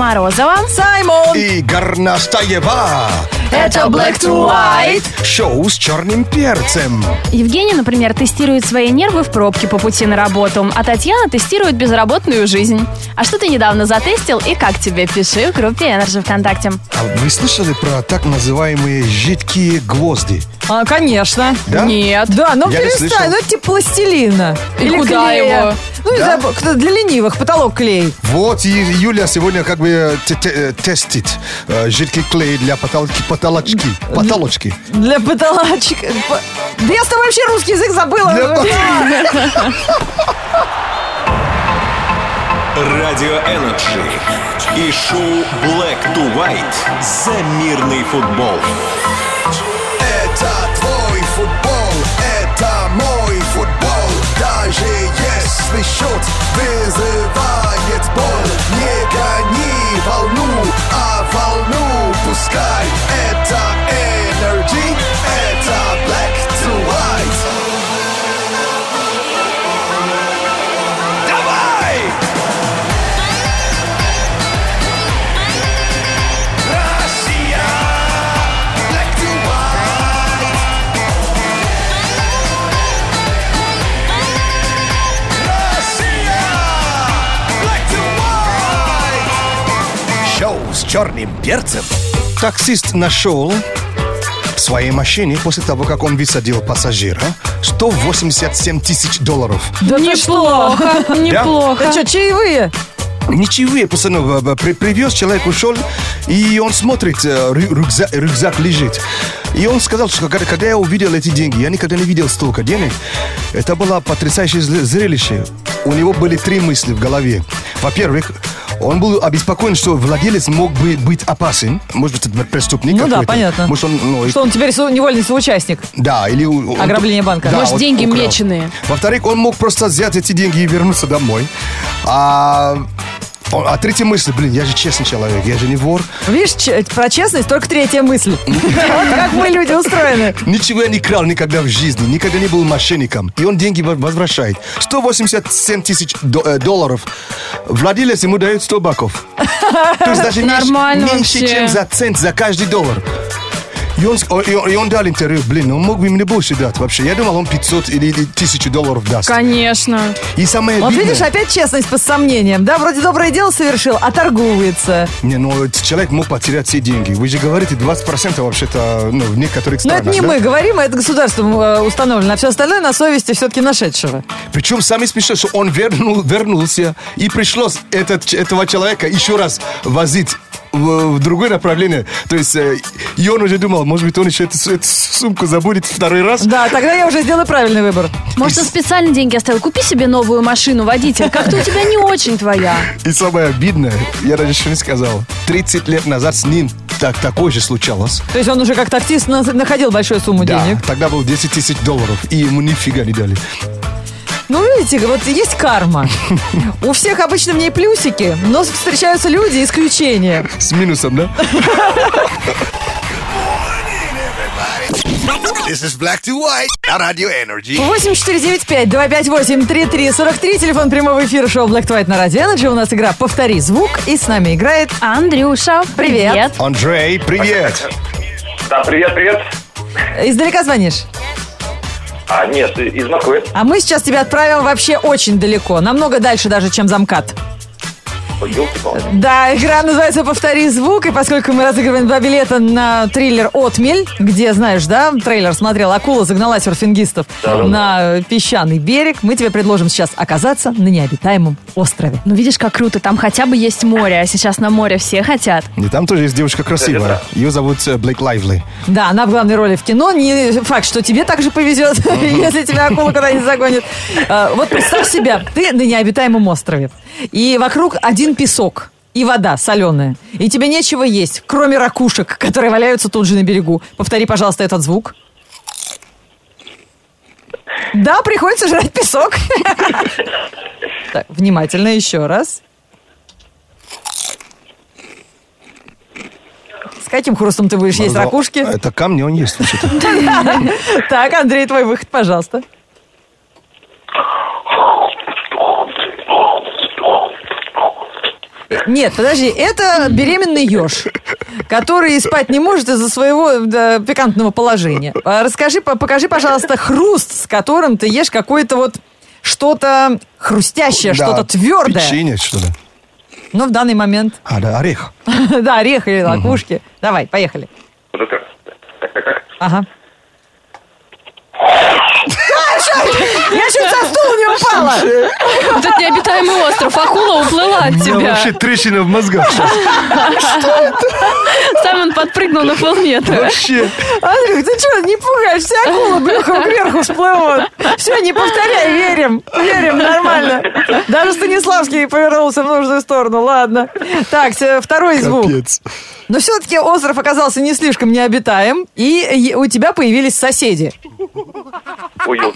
Морозова. Саймон! И Горностаева. Это Black to White. Шоу с черным перцем. Евгений, например, тестирует свои нервы в пробке по пути на работу, а Татьяна тестирует безработную жизнь. А что ты недавно затестил и как тебе? Пиши в группе Energy ВКонтакте. А вы слышали про так называемые жидкие гвозди? А, конечно. Да? Нет. Да, ну Я не перестань, слышал. ну это типа пластилина. И Или куда клея. его? Ну, не Да? знаю, кто- для ленивых, потолок клей. Вот, и Юля сегодня как бы те- те- э, тестит э, жидкий клей для потолки, потолочки. Потолочки. Для потолочек. По- Да я с тобой вообще русский язык забыла. Для Радио Energy и шоу Black to White за мирный футбол. Футбол, это мой футбол. Даже если счет вызывает боль Не гони волну, а волну пускай. Это с черным перцем. Таксист нашел в своей машине после того, как он высадил пассажира 187 тысяч долларов. Да? Неплохо, неплохо. Это что, чаевые? Ничего, пацаны, э, при- привез, человек ушел, и он смотрит, э, рю- рюкзак, рюкзак лежит. И он сказал, что когда, когда я увидел эти деньги, я никогда не видел столько денег. Это было потрясающее зре- зрелище. У него были три мысли в голове. Во-первых, он был обеспокоен, что владелец мог бы быть опасен. Может быть, это преступник Ну да, понятно. Может, он, ну, Что он теперь невольный соучастник? да, или... у- он- Ограбление банка. Да, Может, он деньги украл. меченые. Во-вторых, он мог просто взять эти деньги и вернуться домой. А, а третья мысль, блин, я же честный человек, я же не вор. Видишь, про честность только третья мысль. Вот как мы люди устроены. Ничего я не крал никогда в жизни, никогда не был мошенником. И он деньги во- возвращает. 187 тысяч до- э, долларов. Владелец ему дает 100 баков. То есть даже меньше, Нормально меньше, вообще. чем за цент за каждый доллар. И он, и, он, и он дал интервью, блин, он мог бы мне больше дать вообще. Я думал, он 500 или, или 1000 долларов даст. Конечно. И самое Вот видишь, опять честность по сомнениям. Да, вроде доброе дело совершил, а торгуется. Не, ну человек мог потерять все деньги. Вы же говорите, 20% вообще-то ну, в некоторых Но странах. это не да? мы говорим, а это государством э, установлено. А все остальное на совести все-таки нашедшего. Причем сами спешат, что он вернул, вернулся, и пришлось этот, этого человека еще раз возить в, в другое направление. То есть, э, и он уже думал, может быть, он еще эту, эту сумку забудет второй раз. Да, тогда я уже сделаю правильный выбор. Может, он специально деньги оставил. Купи себе новую машину, водитель. Как-то у тебя не очень твоя. И самое обидное, я даже еще не сказал, 30 лет назад с ним так, такое же случалось. То есть он уже как таксист на- находил большую сумму Да, денег. тогда было 10 тысяч долларов, и ему нифига не дали. Ну, видите, вот есть карма. У всех обычно в ней плюсики, но встречаются люди, исключения. С минусом, да? This is Black to White на Radio Energy. 8495-258-3343, телефон прямого эфира шоу Black to White на Радио Energy. У нас игра «Повтори звук», и с нами играет... Андрюша, Привет. привет. Андрей, привет! Да, привет, привет. Издалека звонишь? А, нет, из Москвы. А мы сейчас тебя отправим вообще очень далеко, намного дальше даже, чем замкат. Да, игра называется «Повтори звук», и поскольку мы разыгрываем два билета на триллер «Отмель», где, знаешь, да, трейлер смотрел, акула загнала серфингистов на песчаный берег, мы тебе предложим сейчас оказаться на необитаемом острове. Ну, видишь, как круто. Там хотя бы есть море, а сейчас на море все хотят. И там тоже есть девушка красивая. Ее зовут э, Блейк Лайвли. Да, она в главной роли в кино. Не факт, что тебе также повезет, если тебя акула куда-нибудь загонит. А, Вот представь себя, ты на необитаемом острове. И вокруг один песок. И вода соленая. И тебе нечего есть, кроме ракушек, которые валяются тут же на берегу. Повтори, пожалуйста, этот звук. Да, приходится жрать песок. Так, внимательно еще раз. С каким хрустом ты будешь есть ракушки? Это камни, он есть. Так, Андрей, твой выход, пожалуйста. Нет, подожди, это беременный еж, который спать не может из-за своего да, пикантного положения. А Расскажи, по- покажи, пожалуйста, хруст, с которым ты ешь какое-то вот что-то хрустящее, Да, что-то твердое. Печенье, что ли? Но в данный момент, А, да, орех. да, орех или лакушки. Давай, поехали. Вот это. Ага. Я чуть со стула не упала. Вот это необитаемый остров. Акула уплыла от У меня тебя. вообще трещина в мозгах сейчас. Сам он подпрыгнул на полметра. Вообще. Андрюх, ты что, не пугаешь? Все акулы брюхом кверху всплывут. Все, не повторяй, верим. Верим, нормально. Даже Станиславский повернулся в нужную сторону. Ладно. Так, с- второй звук. Капец. Но все-таки остров оказался не слишком необитаем, и у тебя появились соседи. Ой.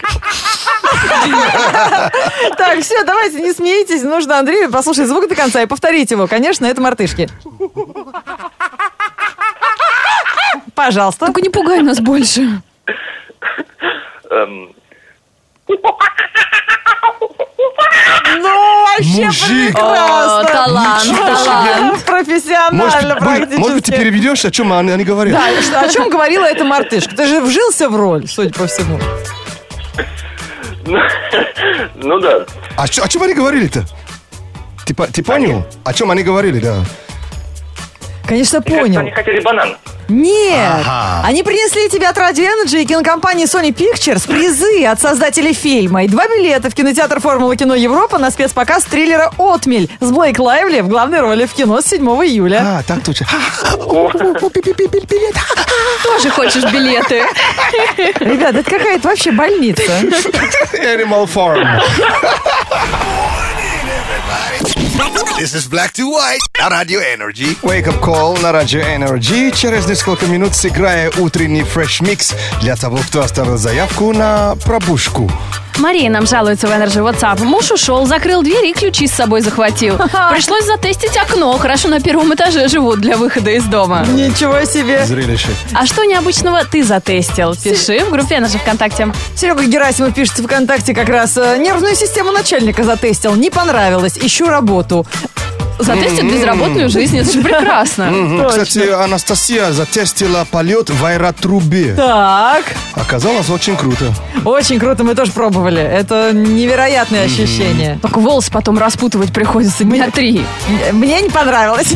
Так, все, давайте, не смейтесь. Нужно Андрею послушать звук до конца и повторить его. Конечно, это мартышки. Пожалуйста. Только не пугай нас больше. Ну, вообще Мужик. прекрасно. О, талант, Ничего себе. талант. Профессионально Может, может, практически. может, ты переведешь, о чем они, они говорят? Да, что- о чем говорила эта мартышка? Ты же вжился в роль, судя по всему. Ну да. А чё- о чем они говорили-то? Ты, по- ты понял? О чем они говорили, да? Конечно, Кажется, понял. Они хотели банан. Нет, Ага. они принесли тебе от Radio Energy и кинокомпании Sony Pictures призы от создателей фильма и два билета в кинотеатр Формула кино Европа на спецпоказ триллера «Отмель» с Блейк Лайвли в главной роли в кино с 7 июля. А, так точно. Тоже хочешь билеты? Ребят, это какая-то вообще больница. Animal Farm. This is Black to White на Radio Energy. Wake Up Call на Радио Energy. Через несколько минут сыграя утренний фреш микс для того, кто оставил заявку на пробушку. Мария нам жалуется в Energy WhatsApp. Муж ушел, закрыл дверь и ключи с собой захватил. Пришлось затестить окно. Хорошо, на первом этаже живут для выхода из дома. Ничего себе. Зрелище. А что необычного ты затестил? Пиши в группе Energy ВКонтакте. Серега Герасимов пишет ВКонтакте как раз э, нервную систему начальника затестил. Не понравилось. Ищу работу. Затестит безработную жизнь. Это же прекрасно. Кстати, Анастасия затестила полет в аэротрубе. Так. Оказалось очень круто. Очень круто, мы тоже пробовали. Это невероятное ощущение. Только волосы потом распутывать приходится дня три. Мне не понравилось.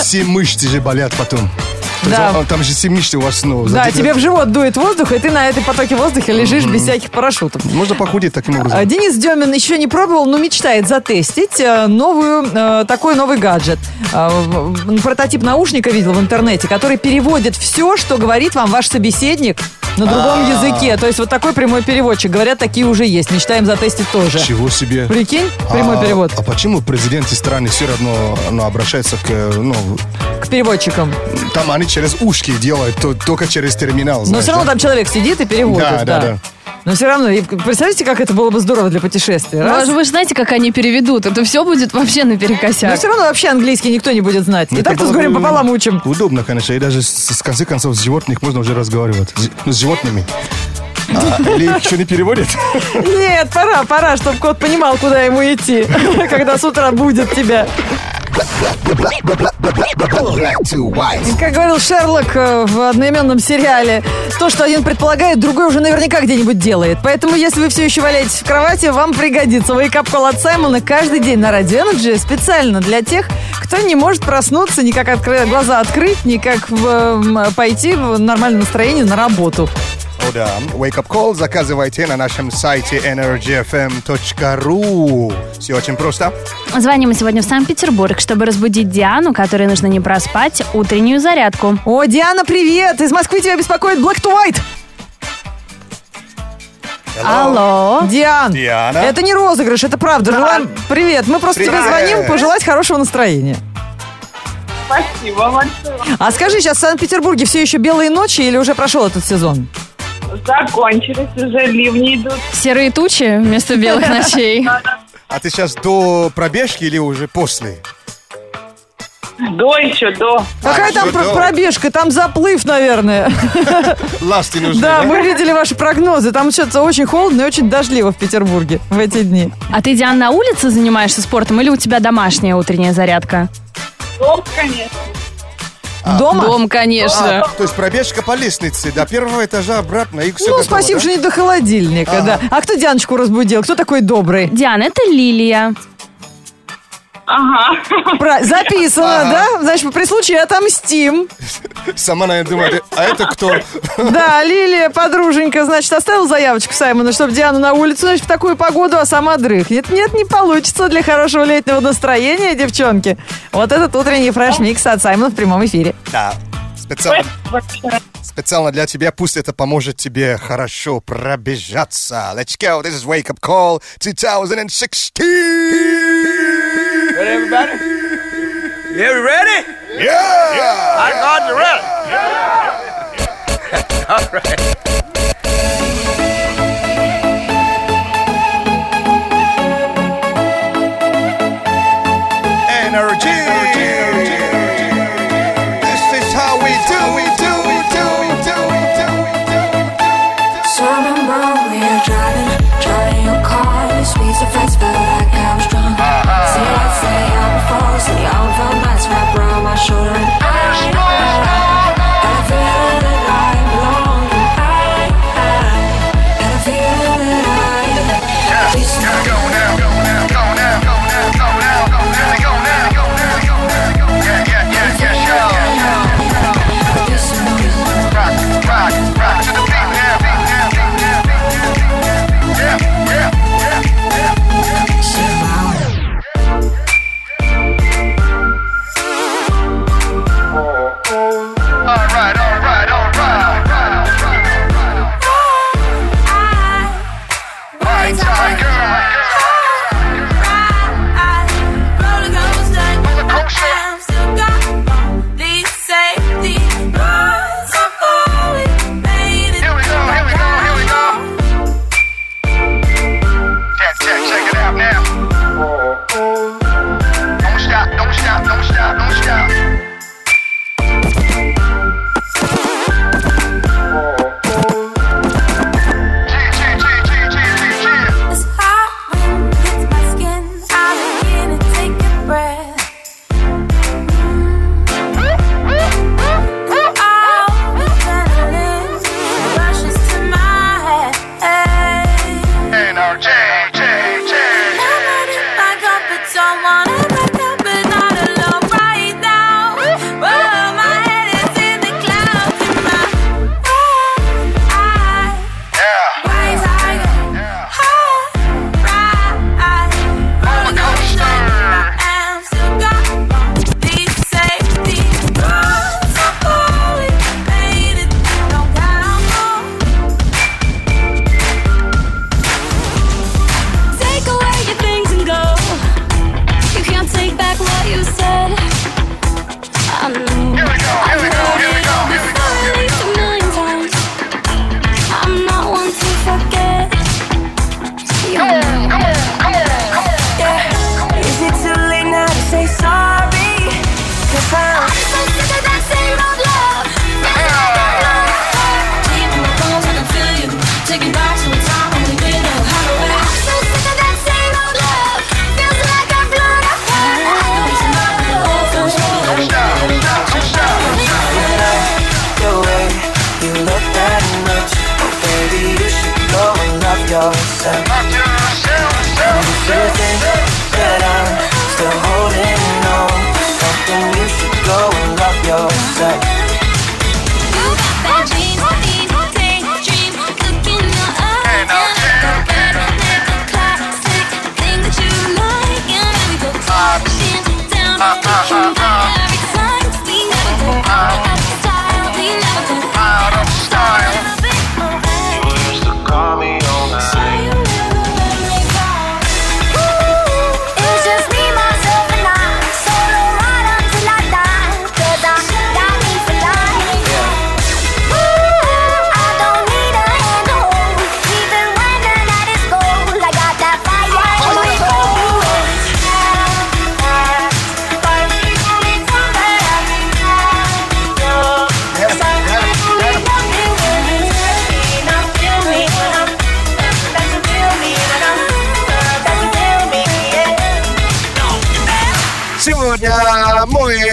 Все мышцы же болят потом. Есть Да. там же мышцы у вас снова. Да, тебе в живот дует воздух, и ты на этой потоке воздуха лежишь без всяких парашютов. Можно похудеть таким А, образом. Денис Демин еще не пробовал, но мечтает затестить э, новую, э, такой новый гаджет. А, Прототип наушника видел в интернете, который переводит все, что говорит вам ваш собеседник на другом А. языке. То есть вот такой прямой переводчик. Говорят, такие уже есть. Мечтаем затестить тоже. Чего себе. Прикинь, прямой а, перевод А почему президенты страны все равно ну, обращаются к... Ну, к переводчикам. там они через ушки делают, то- только через терминал. Но знаешь, все равно да? там человек сидит и переводит. Да, да, да. Но все равно, и представьте, как это было бы здорово для путешествия. Ну, Раз. Вы же знаете, как они переведут. Это все будет вообще Но наперекосяк. все равно вообще английский никто не будет знать. Ну, И так-то с горем пополам учим. Удобно, конечно. И даже с, с конце концов с животных можно уже разговаривать. С, ну, с животными. А, или их еще не переводят? Нет, пора, пора, чтобы кот понимал, куда ему идти, когда с утра будет тебя. Как говорил Шерлок э, в одноименном сериале, то, что один предполагает, другой уже наверняка где-нибудь делает. Поэтому, если вы все еще валяетесь в кровати, вам пригодится Wake Up от Саймона каждый день на Radio Energy специально для тех, кто не может проснуться, никак откры- глаза открыть, никак в, м, пойти в нормальном настроении на работу. О да, Wake Up Call заказывайте на нашем сайте energyfm.ru. Все очень просто. Звоним мы сегодня в Санкт-Петербург, чтобы разбудить Диану, которой нужно не проспать утреннюю зарядку. О, Диана, привет! Из Москвы тебя беспокоит Black to White. Алло. Диан, Диана. это не розыгрыш, это правда. Желаем... Привет, мы просто тебе Привет. звоним пожелать хорошего настроения. Спасибо большое. А скажи, сейчас в Санкт-Петербурге все еще белые ночи или уже прошел этот сезон? Закончились уже, ливни идут. Серые тучи вместо белых ночей. А ты сейчас до пробежки или уже после? До еще, до. Какая а, там пробежка? Там заплыв, наверное. Ласты нужны. Да, мы видели ваши прогнозы. Там что-то очень холодно и очень дождливо в Петербурге в эти дни. А ты, Диан, на улице занимаешься спортом или у тебя домашняя утренняя зарядка? Стоп, конечно. А, Дома? Дом, конечно. А, то есть пробежка по лестнице до первого этажа обратно и все Ну, спасибо, да? что не до холодильника, ага. да. А кто Дианочку разбудил? Кто такой добрый? Диана, это Лилия. Ага. Записано, ага. да? Значит, при случае отомстим. Сама, наверное, думает, а это кто? Да, Лилия, подруженька, значит, оставила заявочку Саймона, чтобы Диану на улицу, значит, в такую погоду, а сама дрыхнет. Нет, не получится для хорошего летнего настроения, девчонки. Вот этот утренний fresh mix от Саймона в прямом эфире. Да, специально, специально для тебя. Пусть это поможет тебе хорошо пробежаться. Let's go. This is Wake Up Call 2016. Ready, everybody? Yeah, we ready? Yeah! yeah. I got you ready. Yeah. All right.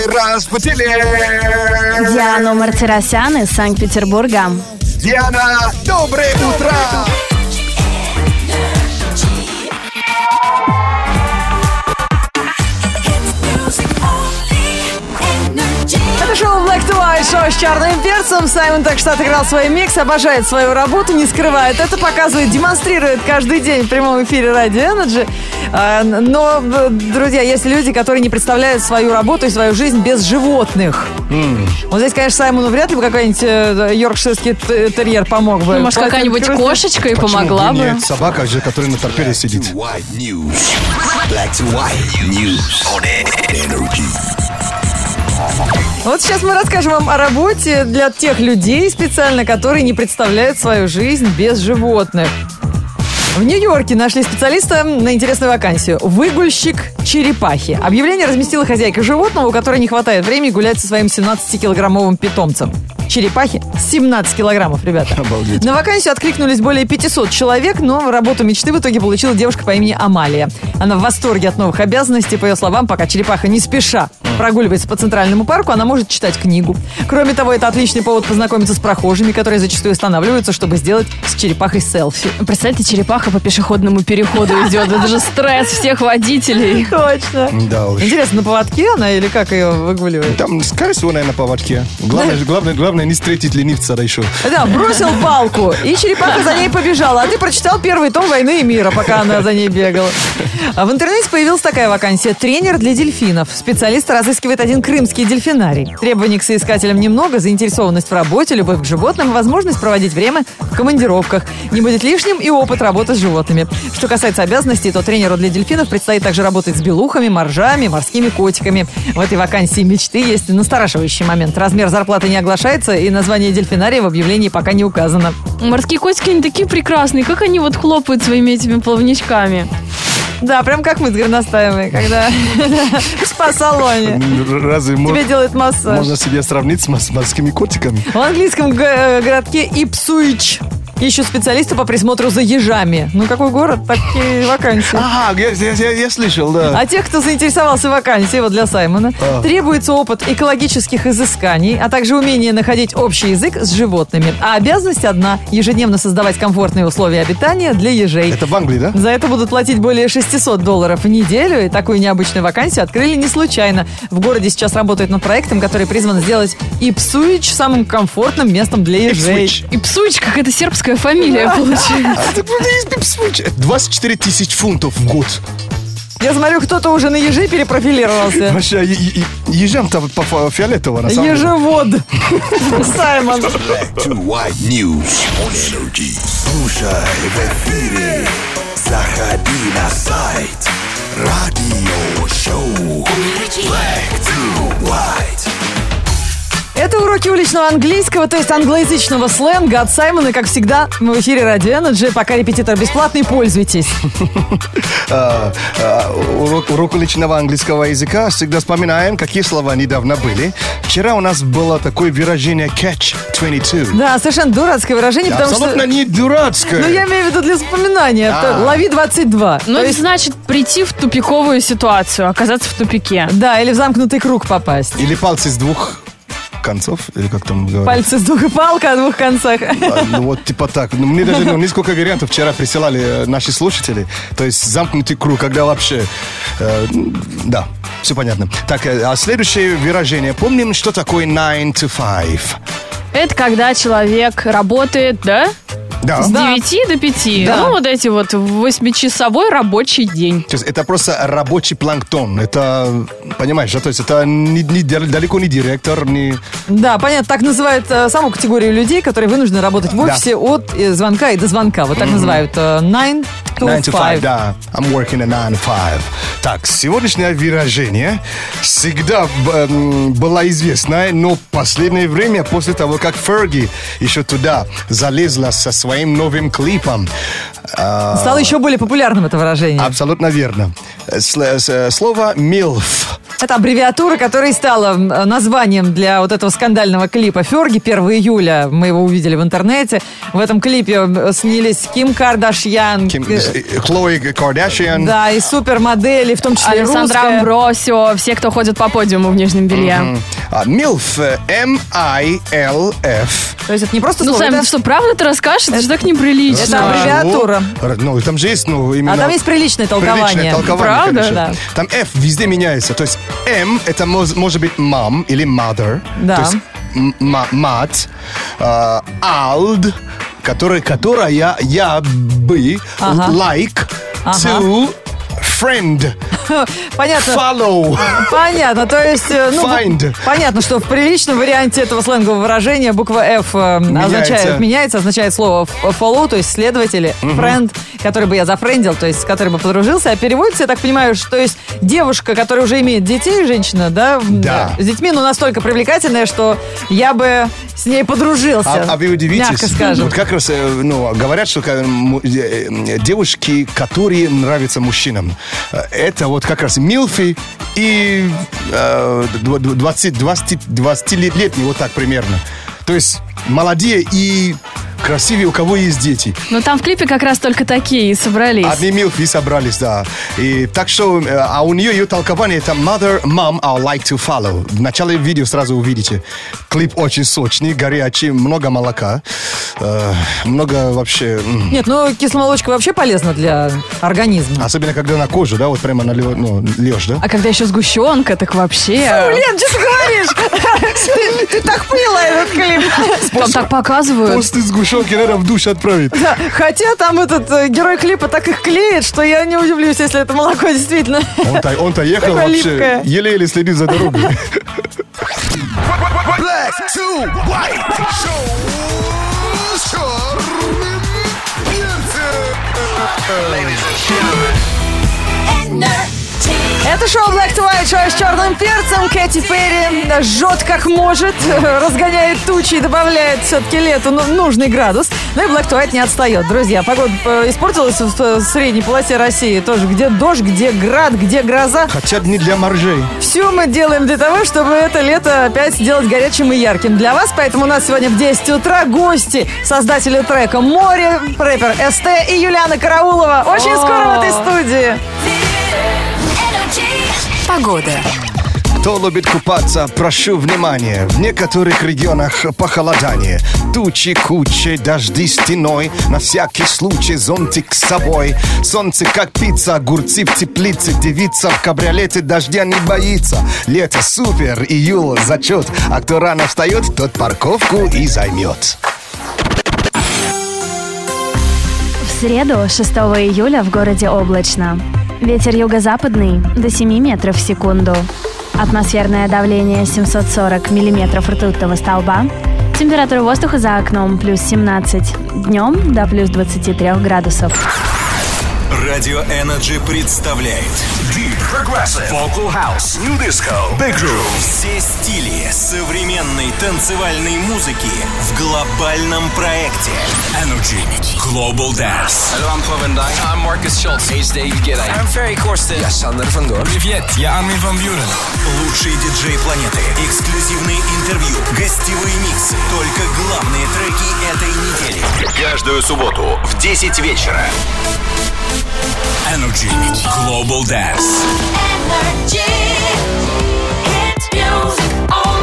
Раз в теле. Диана Мартиросян из Санкт-Петербурга. Диана, доброе утро. Шоу Black to White, шоу с черным перцем. Саймон так что отыграл свой микс, обожает свою работу, не скрывает. Это показывает, демонстрирует каждый день в прямом эфире Ради Energy. А, Но, э, друзья, есть люди, которые не представляют свою работу и свою жизнь без животных. Вот здесь, конечно, Саймону вряд ли бы какой-нибудь э, йоркширский т- терьер помог бы. Ну, может, какая-нибудь кошечка и Почему помогла бы. Нет, собака же, которая на торпеде сидит. White News. Black to white news on energy. Вот сейчас мы расскажем вам о работе для тех людей специально, которые не представляют свою жизнь без животных. В Нью-Йорке нашли специалиста на интересную вакансию. Выгульщик черепахи. Объявление разместила хозяйка животного, у которой не хватает времени гулять со своим 17-килограммовым питомцем. Черепахи 17 килограммов, ребята. Обалдеть. На вакансию откликнулись более 500 человек, но работу мечты в итоге получила девушка по имени Амалия. Она в восторге от новых обязанностей. По ее словам, пока черепаха не спеша прогуливается по центральному парку, она может читать книгу. Кроме того, это отличный повод познакомиться с прохожими, которые зачастую останавливаются, чтобы сделать с черепахой селфи. Представьте, черепаха по пешеходному переходу идет. Это же стресс всех водителей. Точно. Да уж. Интересно, на поводке она или как ее выгуливает? Там, скорее всего, наверное, на поводке. Главное, главное, главное не встретить ленивца да еще. Да, бросил палку, и черепаха за ней побежала. А ты прочитал первый том «Войны и мира», пока она за ней бегала. А в интернете появилась такая вакансия. Тренер для дельфинов. Специалист разыскивает один крымский дельфинарий. Требований к соискателям немного, заинтересованность в работе, любовь к животным, возможность проводить время в командировках. Не будет лишним и опыт работы с животными. Что касается обязанностей, то тренеру для дельфинов предстоит также работать с белухами, моржами, морскими котиками. В этой вакансии мечты есть настораживающий момент. Размер зарплаты не оглашается, и название дельфинария в объявлении пока не указано. Морские котики, они такие прекрасные. Как они вот хлопают своими этими плавничками. Да, прям как мы с Горностаевой, когда в спа-салоне. Разве Тебе делают массаж. можно себе сравнить с морс- морскими котиками? В английском э, городке Ипсуич ищут специалиста по присмотру за ежами. Ну, какой город, такие вакансии. Ага, я, я- я- я слышал, да. А тех, кто заинтересовался вакансией, вот для Саймона, А. требуется опыт экологических изысканий, а также умение находить общий язык с животными. А обязанность одна – ежедневно создавать комфортные условия обитания для ежей. Это в Англии, да? За это будут платить более 600 долларов в неделю, и такую необычную вакансию открыли не случайно. В городе сейчас работают над проектом, который призван сделать Ипсуич самым комфортным местом для ежей. Ipswich. И Псуич, как это сербская фамилия получается. А это правда есть Ipswich. Это 24 тысяч фунтов в год. Я смотрю, кто-то уже на ежей перепрофилировался. Вообще, ежам-то по фиолетово, на самом деле. Ежевод. Саймон. Слушай в эфире. Заходи на сайт. Радио шоу. Black to white. Это уроки уличного английского, то есть англоязычного сленга от Саймона. Как всегда, мы в эфире Радио Energy. Пока репетитор бесплатный, пользуйтесь. А, а, урок, урок уличного английского языка. Всегда вспоминаем, какие слова недавно были. Вчера у нас было такое выражение catch 22. Да, совершенно дурацкое выражение, потому Абсолютно не дурацкое. Ну, я имею в виду для запоминания. Это А. лови 22. Ну, То это значит прийти в тупиковую ситуацию, оказаться в тупике. Да, или в замкнутый круг попасть. Или пальцы с двух концов, или как там говорят. Пальцы с двух и палка о двух концах. А, Ну, вот типа так. Ну, мне даже ну, несколько вариантов вчера присылали э, наши слушатели. То есть замкнутый круг, когда вообще... э, да, все понятно. Так, э, а следующее выражение. Помним, что такое 9 to 5? Это когда человек работает, да? Да. С 9 до 5. Да. Ну, вот эти вот восьмичасовой рабочий день. То есть это просто рабочий планктон. Это, понимаешь, да? То есть это не- не далеко не директор, не... Да, понятно, так называют э, саму категорию людей, которые вынуждены работать в Да. офисе от э, звонка и до звонка. Вот так называют э, 9 to 9 to 5, 5. да. I'm working at 9 to 5. Так, сегодняшнее выражение всегда б- м, было известное, но в последнее время, после того, как Ферги еще туда залезла со своим новым клипом, а, Стало еще более популярным это выражение. абсолютно верно. С- Слово «милф». Это аббревиатура, которая и стала названием для вот этого скандального клипа Ферги 1 июля. Мы его увидели в интернете. В этом клипе м, снялись Ким Кардашьян. Ким- э, Хлои Кардашьян. Да, и супермодели, в том числе Александра русская. Амбросио, все, кто ходит по подиуму в нижнем белье. А, Милф, э, М-I-Л-Ф. То есть это не просто Ну, слово, Сэм, это- ты что, правда ты расскажешь? Это же так неприлично. Это аббревиатура. Ну, там же есть, ну, именно... А там есть приличное толкование. Приличное толкование, Правда? конечно. Да. Там F везде меняется. То есть M это мож- может быть mom или mother. Да. То есть м- ма- мать. А, Ald, который, которая я бы Ага. like Ага. to friend. Понятно. Follow. Понятно, то есть, э, ну, Find. понятно, что в приличном варианте этого сленгового выражения буква F э, означает, меняется, означает слово f- follow, то есть следователь, или friend, который бы я зафрендил, то есть с которым бы подружился, а переводится, я так понимаю, что то есть девушка, которая уже имеет детей, женщина, да, Да. с детьми, но настолько привлекательная, что я бы с ней подружился. А, а вы удивитесь, Мягко скажем. вот как раз э, ну, говорят, что э, э, э, девушки, которые нравятся мужчинам, э, это вот как раз милфи и э, дв- дв- 20, 20, 20-летние, вот так примерно. То есть молодые и красивые, у кого есть дети. Ну, там в клипе как раз только такие и собрались. Одни милфи собрались, да. И так что, э, а у нее ее толкование это mother, mom, I like to follow. В начале видео сразу увидите. Клип очень сочный, горячий, много молока, э, много вообще... Нет, ну кисломолочка вообще полезна для организма. Особенно, когда на кожу, да, вот прямо налё- ну, льешь, да? А когда еще сгущенка, так вообще... Фу, Лен, что ты говоришь? Ты, так пила этот клип. Там так показывают. После сгущенки, наверное, в душ отправить. Да, Хотя там этот э, герой клипа так их клеит, что я не удивлюсь, если это молоко действительно. Он-то, он-то ехал Такое вообще, липкое. еле-еле следит за дорогой. Black to white. Шоу с черным перцем. Это шоу Black to White, шоу с черным перцем. Кэти Перри жжет как может, разгоняет тучи и добавляет все-таки лету ну- нужный градус. Ну и Black to White не отстает. Друзья, погода э, испортилась в э, средней полосе России. Тоже где дождь, где град, где гроза. Хотя не для моржей. Все мы делаем для того, чтобы это лето опять сделать горячим и ярким для вас. Поэтому у нас сегодня в 10 утра гости, создатели трека «Море», рэпер СТ и Юлиана Караулова. Очень скоро в этой студии. Погода. Кто любит купаться, прошу внимания. В некоторых регионах похолодание. Тучи кучей, дожди стеной. На всякий случай зонтик с собой. Солнце как пицца, огурцы в теплице. Девица в кабриолете дождя не боится. Лето супер, июль зачет. А кто рано встает, тот парковку и займет. В среду, 6 июля, в городе облачно. Ветер юго-западный до 7 метров в секунду. Атмосферное давление 740 миллиметров ртутного столба. Температура воздуха за окном плюс 17. Днем до плюс 23 градусов. Радио Energy представляет Deep Progressive Vocal House New Disco Big Room все стили современной танцевальной музыки в глобальном проекте Energy Global Dance. Hallo, I'm Paul Dijk. I'm Marcus Schultz. Hey, David Guetta. I'm Ferry Corsten. Я Sander van Doorn. Привет, я Армин Ван Бюрен. Лучшие диджеи планеты, эксклюзивные интервью, гостевые миксы, только главные треки этой недели. Каждую субботу в 10 вечера. Energy Global Dance. Energy. Hit music